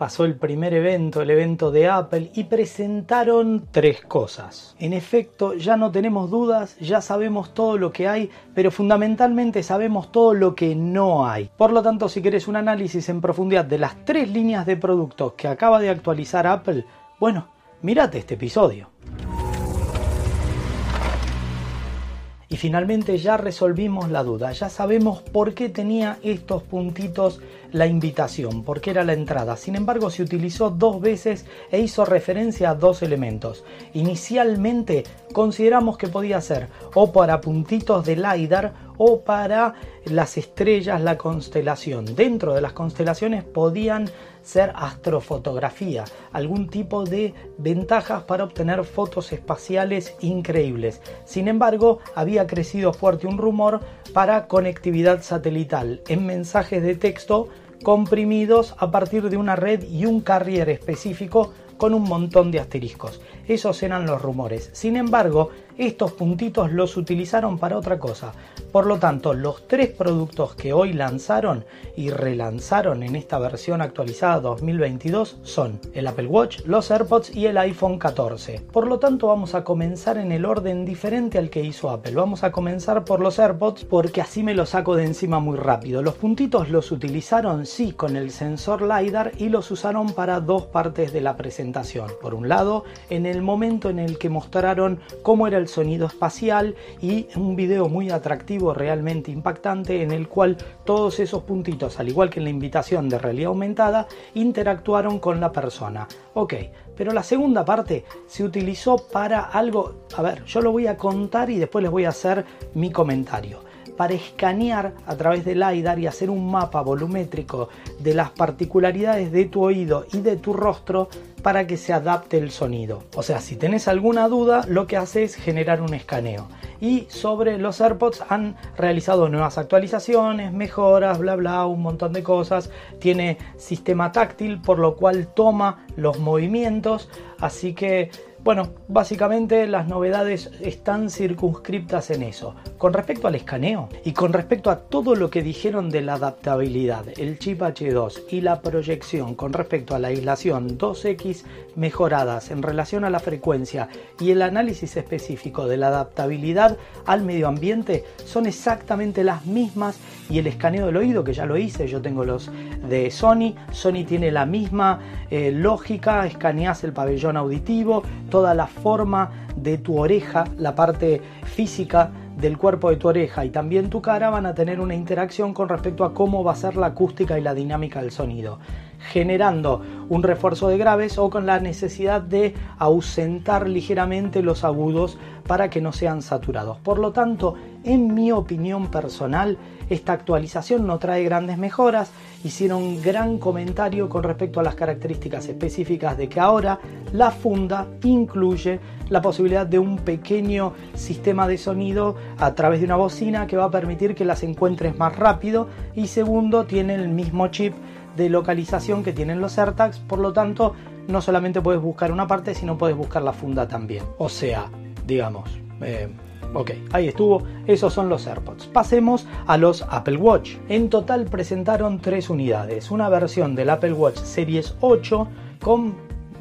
Pasó el primer evento, el evento de Apple, y presentaron tres cosas. En efecto, ya no tenemos dudas, ya sabemos todo lo que hay, pero fundamentalmente sabemos todo lo que no hay. Por lo tanto, si querés un análisis en profundidad de las tres líneas de productos que acaba de actualizar Apple, bueno, mírate este episodio. Finalmente ya resolvimos la duda, ya sabemos por qué tenía estos puntitos la invitación, por qué era la entrada. Sin embargo, se utilizó dos veces e hizo referencia a dos elementos. Inicialmente consideramos que podía ser o para puntitos de LiDAR o para las estrellas, la constelación. Dentro de las constelaciones podían ser astrofotografía, algún tipo de ventajas para obtener fotos espaciales increíbles. Sin embargo, había crecido fuerte un rumor para conectividad satelital en mensajes de texto comprimidos a partir de una red y un carrier específico con un montón de asteriscos. Esos eran los rumores. Sin embargo, estos puntitos los utilizaron para otra cosa. Por lo tanto, los tres productos que hoy lanzaron y relanzaron en esta versión actualizada 2022 son el Apple Watch, los AirPods y el iPhone 14. Por lo tanto, vamos a comenzar en el orden diferente al que hizo Apple. Vamos a comenzar por los AirPods porque así me los saco de encima muy rápido. Los puntitos los utilizaron sí con el sensor LiDAR y los usaron para dos partes de la presentación. Por un lado, en el momento en el que mostraron cómo era el sonido espacial y un video muy atractivo, realmente impactante, en el cual todos esos puntitos, al igual que en la invitación de realidad aumentada, interactuaron con la persona. Ok, pero la segunda parte se utilizó para algo, a ver, yo lo voy a contar y después les voy a hacer mi comentario para escanear a través del LiDAR y hacer un mapa volumétrico de las particularidades de tu oído y de tu rostro para que se adapte el sonido. O sea, si tenés alguna duda, lo que hace es generar un escaneo. Y sobre los AirPods han realizado nuevas actualizaciones, mejoras, bla bla, un montón de cosas. Tiene sistema táctil, por lo cual toma los movimientos. Así que bueno, básicamente las novedades están circunscriptas en eso. Con respecto al escaneo y con respecto a todo lo que dijeron de la adaptabilidad, el chip H2 y la proyección con respecto a la aislación 2X mejoradas en relación a la frecuencia y el análisis específico de la adaptabilidad al medio ambiente son exactamente las mismas y el escaneo del oído que ya lo hice, yo tengo los de Sony, Sony tiene la misma eh, lógica, escaneas el pabellón auditivo, toda la forma de tu oreja, la parte física del cuerpo de tu oreja. Y también tu cara van a tener una interacción con respecto a cómo va a ser la acústica y la dinámica del sonido, generando un refuerzo de graves o con la necesidad de ausentar ligeramente los agudos para que no sean saturados. Por lo tanto, en mi opinión personal, esta actualización no trae grandes mejoras, hicieron gran comentario con respecto a las características específicas de que ahora la funda incluye la posibilidad de un pequeño sistema de sonido a través de una bocina que va a permitir que las encuentres más rápido y segundo tiene el mismo chip de localización que tienen los AirTags, por lo tanto no solamente puedes buscar una parte, sino puedes buscar la funda también. O sea, digamos, eh, Ok, ahí estuvo, esos son los AirPods. Pasemos a los Apple Watch. En total presentaron tres unidades, una versión del Apple Watch Series 8 con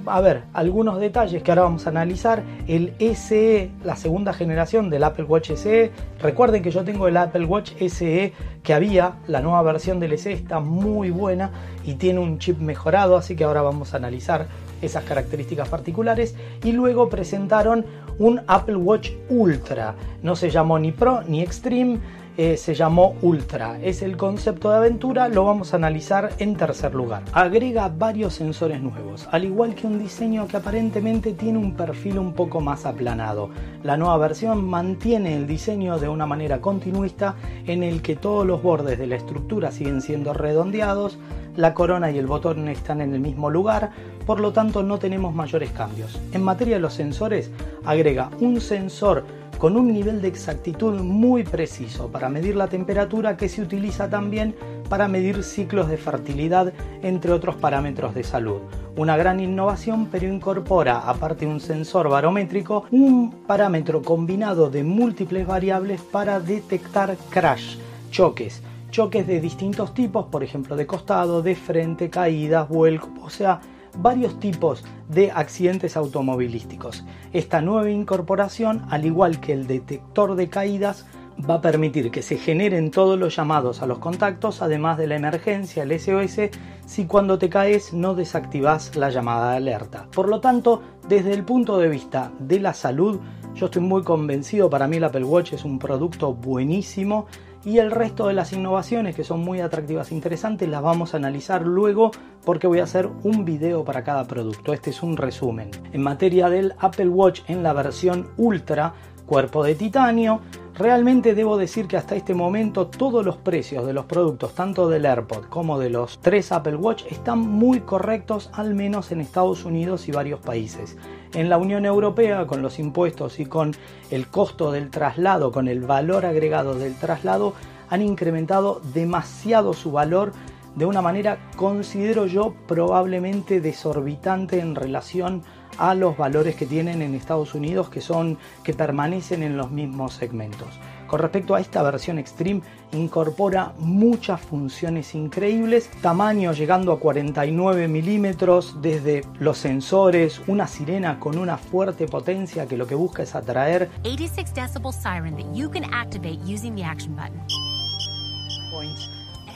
a ver, algunos detalles que ahora vamos a analizar. El SE, la segunda generación del Apple Watch SE. Recuerden que yo tengo el Apple Watch SE que había, la nueva versión del SE está muy buena y tiene un chip mejorado, así que ahora vamos a analizar esas características particulares. Y luego presentaron un Apple Watch Ultra. No se llamó ni Pro ni Extreme eh, se llamó Ultra. Es el concepto de aventura, lo vamos a analizar en tercer lugar. Agrega varios sensores nuevos, al igual que un diseño que aparentemente tiene un perfil un poco más aplanado. La nueva versión mantiene el diseño de una manera continuista en el que todos los bordes de la estructura siguen siendo redondeados, la corona y el botón están en el mismo lugar, por lo tanto no tenemos mayores cambios. En materia de los sensores, agrega un sensor con un nivel de exactitud muy preciso para medir la temperatura que se utiliza también para medir ciclos de fertilidad, entre otros parámetros de salud. Una gran innovación, pero incorpora, aparte de un sensor barométrico, un parámetro combinado de múltiples variables para detectar crash, choques, choques de distintos tipos, por ejemplo de costado, de frente, caídas, vuelco, o sea, varios tipos de accidentes automovilísticos. Esta nueva incorporación, al igual que el detector de caídas, va a permitir que se generen todos los llamados a los contactos, además de la emergencia, el SOS, si cuando te caes no desactivas la llamada de alerta. Por lo tanto, desde el punto de vista de la salud, yo estoy muy convencido, para mí el Apple Watch es un producto buenísimo y el resto de las innovaciones que son muy atractivas e interesantes las vamos a analizar luego porque voy a hacer un video para cada producto. Este es un resumen. En materia del Apple Watch en la versión Ultra, cuerpo de titanio, Realmente debo decir que hasta este momento todos los precios de los productos, tanto del AirPod como de los tres Apple Watch, están muy correctos, al menos en Estados Unidos y varios países. En la Unión Europea, con los impuestos y con el costo del traslado, con el valor agregado del traslado, han incrementado demasiado su valor de una manera, considero yo, probablemente desorbitante en relación a los valores que tienen en Estados Unidos que son que permanecen en los mismos segmentos. Con respecto a esta versión Extreme, incorpora muchas funciones increíbles, tamaño llegando a 49 milímetros, desde los sensores, una sirena con una fuerte potencia que lo que busca es atraer 86 decibel siren that you can activate using the action button.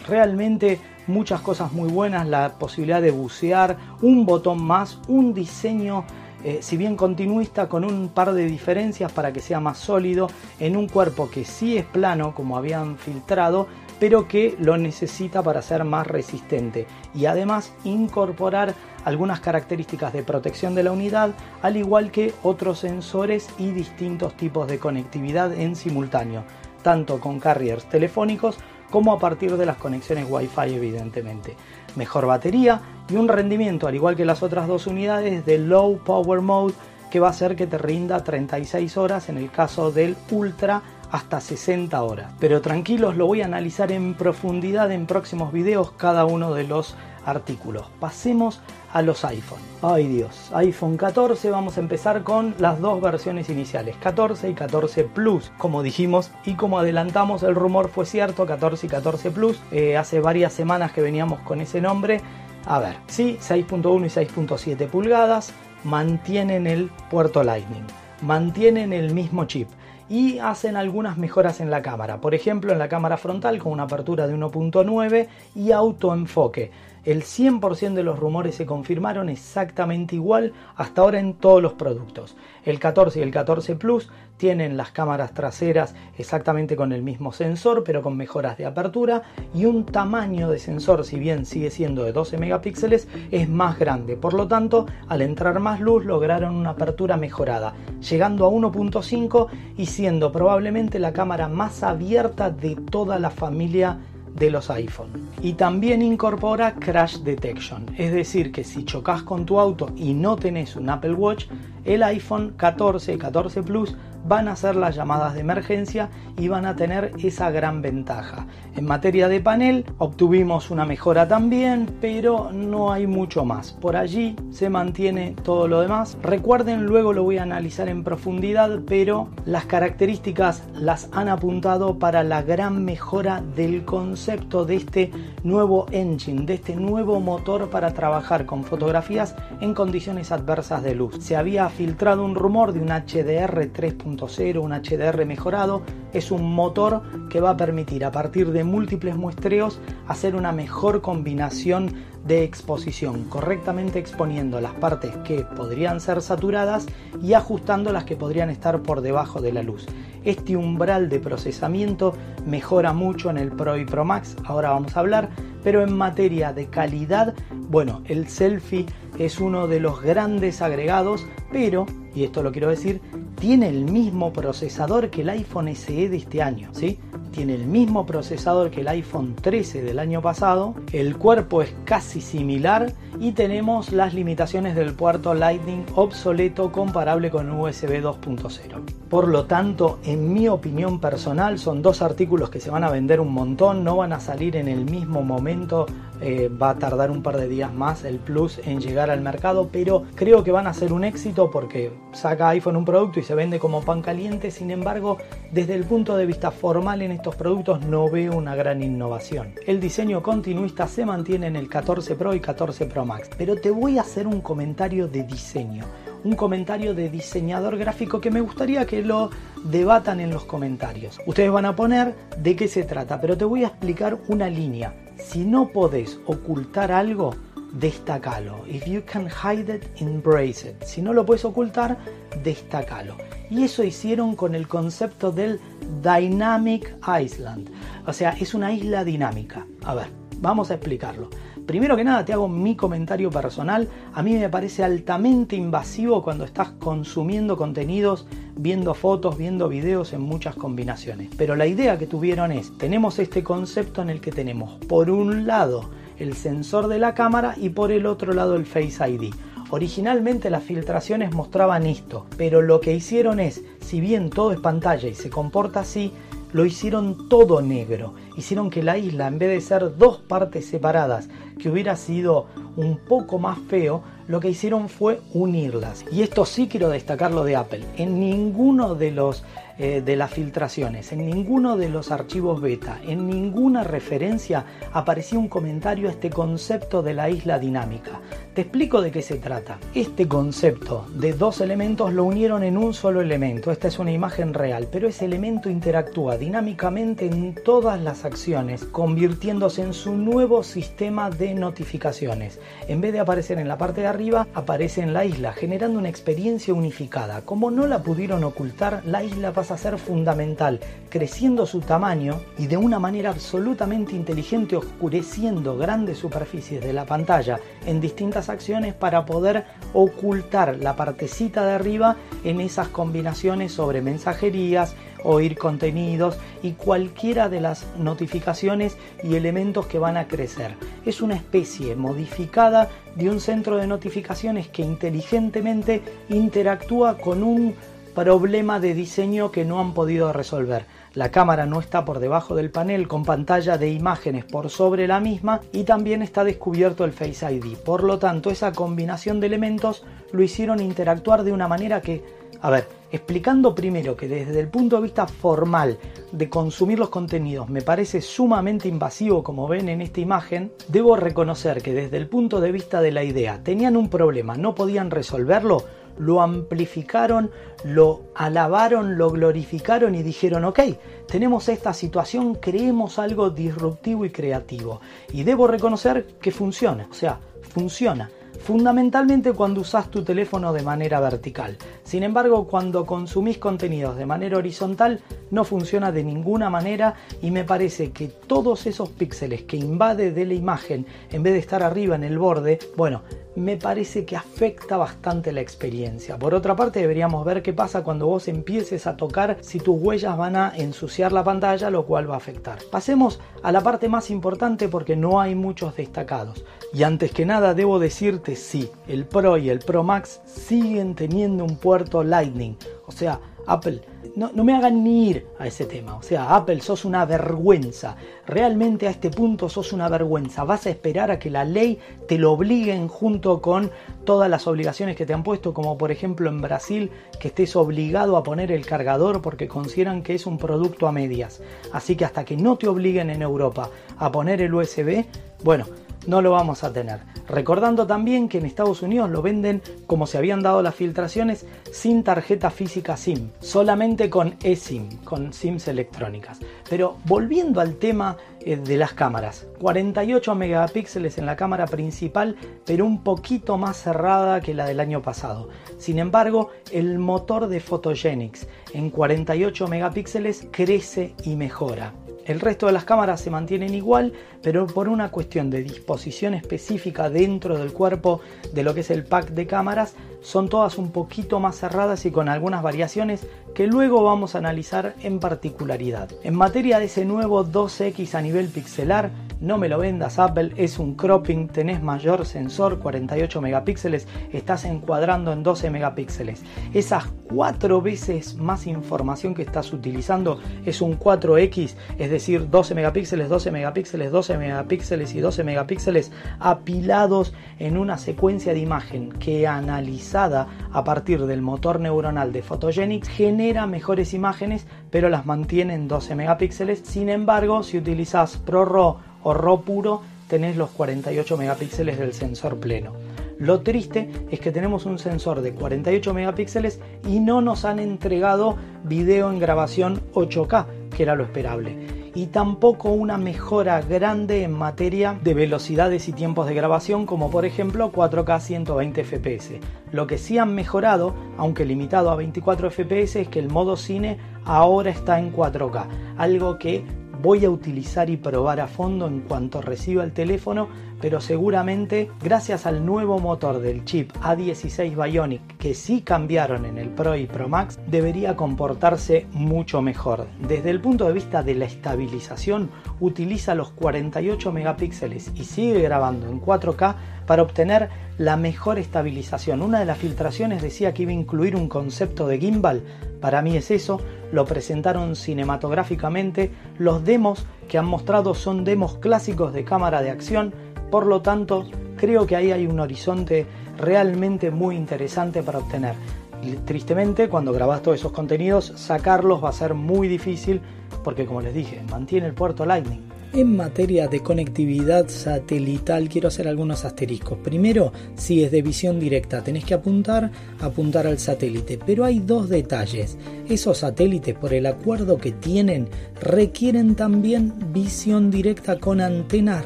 Realmente muchas cosas muy buenas, la posibilidad de bucear, un botón más, un diseño eh, si bien continuista, con un par de diferencias para que sea más sólido, en un cuerpo que sí es plano, como habían filtrado, pero que lo necesita para ser más resistente. Y además incorporar algunas características de protección de la unidad, al igual que otros sensores y distintos tipos de conectividad en simultáneo, tanto con carriers telefónicos como a partir de las conexiones Wi-Fi evidentemente. Mejor batería y un rendimiento, al igual que las otras dos unidades, de Low Power Mode que va a hacer que te rinda 36 horas en el caso del Ultra hasta 60 horas. Pero tranquilos, lo voy a analizar en profundidad en próximos videos cada uno de los artículos. Pasemos a los iPhone. Ay Dios, iPhone 14 vamos a empezar con las dos versiones iniciales, 14 y 14 Plus. Como dijimos y como adelantamos, el rumor fue cierto, 14 y 14 Plus. Eh, hace varias semanas que veníamos con ese nombre. A ver, sí, 6.1 y 6.7 pulgadas, mantienen el puerto Lightning, mantienen el mismo chip y hacen algunas mejoras en la cámara. Por ejemplo, en la cámara frontal con una apertura de 1.9 y autoenfoque el 100% de los rumores se confirmaron exactamente igual hasta ahora en todos los productos. El 14 y el 14 Plus tienen las cámaras traseras exactamente con el mismo sensor, pero con mejoras de apertura y un tamaño de sensor, si bien sigue siendo de 12 megapíxeles, es más grande. Por lo tanto, al entrar más luz lograron una apertura mejorada, llegando a 1.5 y siendo probablemente la cámara más abierta de toda la familia de los iPhone. Y también incorpora Crash Detection, es decir, que si chocas con tu auto y no tenés un Apple Watch, el iPhone 14 y 14 Plus van a ser las llamadas de emergencia y van a tener esa gran ventaja. En materia de panel obtuvimos una mejora también, pero no hay mucho más. Por allí se mantiene todo lo demás. Recuerden, luego lo voy a analizar en profundidad, pero las características las han apuntado para la gran mejora del concepto de este nuevo engine, de este nuevo motor para trabajar con fotografías en condiciones adversas de luz. Se había filtrado un rumor de un HDR 3.0, un HDR mejorado. Es un motor que va a permitir a partir de múltiples muestreos hacer una mejor combinación de exposición, correctamente exponiendo las partes que podrían ser saturadas y ajustando las que podrían estar por debajo de la luz. Este umbral de procesamiento mejora mucho en el Pro y Pro Max, ahora vamos a hablar, pero en materia de calidad, bueno, el selfie es uno de los grandes agregados, pero, y esto lo quiero decir, tiene el mismo procesador que el iPhone SE de este año, ¿sí? Tiene el mismo procesador que el iPhone 13 del año pasado, el cuerpo es casi similar y tenemos las limitaciones del puerto Lightning obsoleto comparable con USB 2.0. Por lo tanto, en mi opinión personal, son dos artículos que se van a vender un montón, no van a salir en el mismo momento, eh, va a tardar un par de días más el Plus en llegar al mercado, pero creo que van a ser un éxito porque saca iPhone un producto y se vende como pan caliente, sin embargo, desde el punto de vista formal en estos productos no veo una gran innovación. El diseño continuista se mantiene en el 14 Pro y 14 Pro Max, pero te voy a hacer un comentario de diseño un comentario de diseñador gráfico que me gustaría que lo debatan en los comentarios. Ustedes van a poner de qué se trata, pero te voy a explicar una línea. Si no podés ocultar algo, destacalo. If you can hide it, embrace it. Si no lo puedes ocultar, destacalo. Y eso hicieron con el concepto del Dynamic Island. O sea, es una isla dinámica. A ver, vamos a explicarlo. Primero que nada te hago mi comentario personal. A mí me parece altamente invasivo cuando estás consumiendo contenidos, viendo fotos, viendo videos en muchas combinaciones. Pero la idea que tuvieron es, tenemos este concepto en el que tenemos por un lado el sensor de la cámara y por el otro lado el Face ID. Originalmente las filtraciones mostraban esto, pero lo que hicieron es, si bien todo es pantalla y se comporta así, lo hicieron todo negro. Hicieron que la isla, en vez de ser dos partes separadas, que hubiera sido un poco más feo, lo que hicieron fue unirlas. Y esto sí quiero destacarlo de Apple. En ninguno de los eh, de las filtraciones, en ninguno de los archivos beta, en ninguna referencia aparecía un comentario a este concepto de la isla dinámica. Te explico de qué se trata. Este concepto de dos elementos lo unieron en un solo elemento. Esta es una imagen real, pero ese elemento interactúa dinámicamente en todas las acciones, convirtiéndose en su nuevo sistema de notificaciones. En vez de aparecer en la parte de arriba, aparece en la isla, generando una experiencia unificada. Como no la pudieron ocultar, la isla pasa a ser fundamental, creciendo su tamaño y de una manera absolutamente inteligente oscureciendo grandes superficies de la pantalla en distintas acciones para poder ocultar la partecita de arriba en esas combinaciones sobre mensajerías, oír contenidos y cualquiera de las notificaciones y elementos que van a crecer. Es una especie modificada de un centro de notificaciones que inteligentemente interactúa con un problema de diseño que no han podido resolver. La cámara no está por debajo del panel con pantalla de imágenes por sobre la misma y también está descubierto el Face ID. Por lo tanto, esa combinación de elementos lo hicieron interactuar de una manera que, a ver, explicando primero que desde el punto de vista formal de consumir los contenidos me parece sumamente invasivo como ven en esta imagen, debo reconocer que desde el punto de vista de la idea tenían un problema, no podían resolverlo, lo amplificaron, lo alabaron, lo glorificaron y dijeron, ok, tenemos esta situación, creemos algo disruptivo y creativo. Y debo reconocer que funciona, o sea, funciona fundamentalmente cuando usas tu teléfono de manera vertical. Sin embargo, cuando consumís contenidos de manera horizontal, no funciona de ninguna manera y me parece que todos esos píxeles que invade de la imagen, en vez de estar arriba en el borde, bueno, me parece que afecta bastante la experiencia. Por otra parte, deberíamos ver qué pasa cuando vos empieces a tocar si tus huellas van a ensuciar la pantalla, lo cual va a afectar. Pasemos a la parte más importante porque no hay muchos destacados. Y antes que nada debo decirte sí, el Pro y el Pro Max siguen teniendo un puerto Lightning. O sea, Apple, no, no, me hagan ni ir a ese tema. O sea, Apple, sos una vergüenza. Realmente a este punto sos una vergüenza. Vas a esperar a que la ley te lo obliguen junto con todas las obligaciones que te han puesto, como por ejemplo en Brasil, que estés obligado a poner el cargador porque consideran que es un producto a medias. Así que hasta que no te obliguen en Europa a poner el USB, bueno, no lo vamos a tener. Recordando también que en Estados Unidos lo venden como se habían dado las filtraciones sin tarjeta física SIM, solamente con eSIM, con SIMs electrónicas. Pero volviendo al tema eh, de las cámaras, 48 megapíxeles en la cámara principal, pero un poquito más cerrada que la del año pasado. Sin embargo, el motor de Photogenics en 48 megapíxeles crece y mejora. El resto de las cámaras se mantienen igual, pero por una cuestión de disposición específica dentro del cuerpo de lo que es el pack de cámaras, son todas un poquito más cerradas y con algunas variaciones que luego vamos a analizar en particularidad. En materia de ese nuevo 2X a nivel pixelar, no me lo vendas Apple, es un cropping, tenés mayor sensor, 48 megapíxeles, estás encuadrando en 12 megapíxeles. Esas cuatro veces más información que estás utilizando es un 4X, es decir, 12 megapíxeles, 12 megapíxeles, 12 megapíxeles y 12 megapíxeles apilados en una secuencia de imagen que analizada a partir del motor neuronal de Photogenics genera mejores imágenes, pero las mantiene en 12 megapíxeles. Sin embargo, si utilizas ProRAW o puro, tenés los 48 megapíxeles del sensor pleno. Lo triste es que tenemos un sensor de 48 megapíxeles y no nos han entregado video en grabación 8K, que era lo esperable y tampoco una mejora grande en materia de velocidades y tiempos de grabación como por ejemplo 4K 120 fps. Lo que sí han mejorado, aunque limitado a 24 fps, es que el modo cine ahora está en 4K, algo que voy a utilizar y probar a fondo en cuanto reciba el teléfono, pero seguramente gracias al nuevo motor del chip A16 Bionic que sí cambiaron en el Pro y Pro Max, debería comportarse mucho mejor. Desde el punto de vista de la estabilización, utiliza los 48 megapíxeles y sigue grabando en 4K para obtener la mejor estabilización. Una de las filtraciones decía que iba a incluir un concepto de gimbal. Para mí es eso, lo presentaron cinematográficamente. Los demos que han mostrado son demos clásicos de cámara de acción. Por lo tanto, creo que ahí hay un horizonte realmente muy interesante para obtener. Y tristemente, cuando grabas todos esos contenidos, sacarlos va a ser muy difícil porque, como les dije, mantiene el puerto Lightning. En materia de conectividad satelital quiero hacer algunos asteriscos. Primero, si es de visión directa, tenés que apuntar, apuntar al satélite. Pero hay dos detalles. Esos satélites, por el acuerdo que tienen, requieren también visión directa con antenas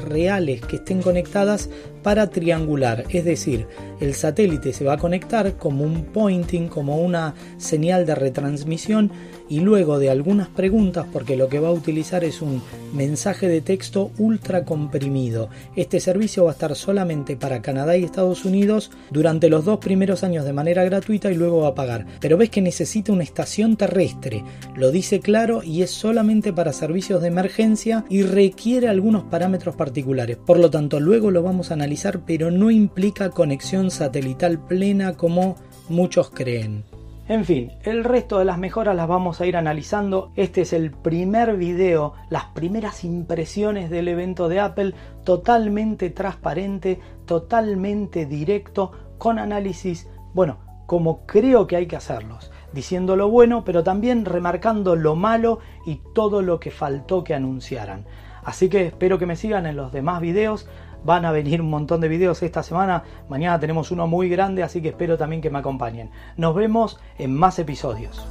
reales que estén conectadas para triangular. Es decir, el satélite se va a conectar como un pointing, como una señal de retransmisión y luego de algunas preguntas, porque lo que va a utilizar es un mensaje texto ultra comprimido. Este servicio va a estar solamente para Canadá y Estados Unidos durante los dos primeros años de manera gratuita y luego va a pagar. Pero ves que necesita una estación terrestre, lo dice claro y es solamente para servicios de emergencia y requiere algunos parámetros particulares. Por lo tanto, luego lo vamos a analizar, pero no implica conexión satelital plena como muchos creen. En fin, el resto de las mejoras las vamos a ir analizando. Este es el primer video, las primeras impresiones del evento de Apple, totalmente transparente, totalmente directo, con análisis, bueno, como creo que hay que hacerlos, diciendo lo bueno, pero también remarcando lo malo y todo lo que faltó que anunciaran. Así que espero que me sigan en los demás videos. Van a venir un montón de videos esta semana. Mañana tenemos uno muy grande, así que espero también que me acompañen. Nos vemos en más episodios.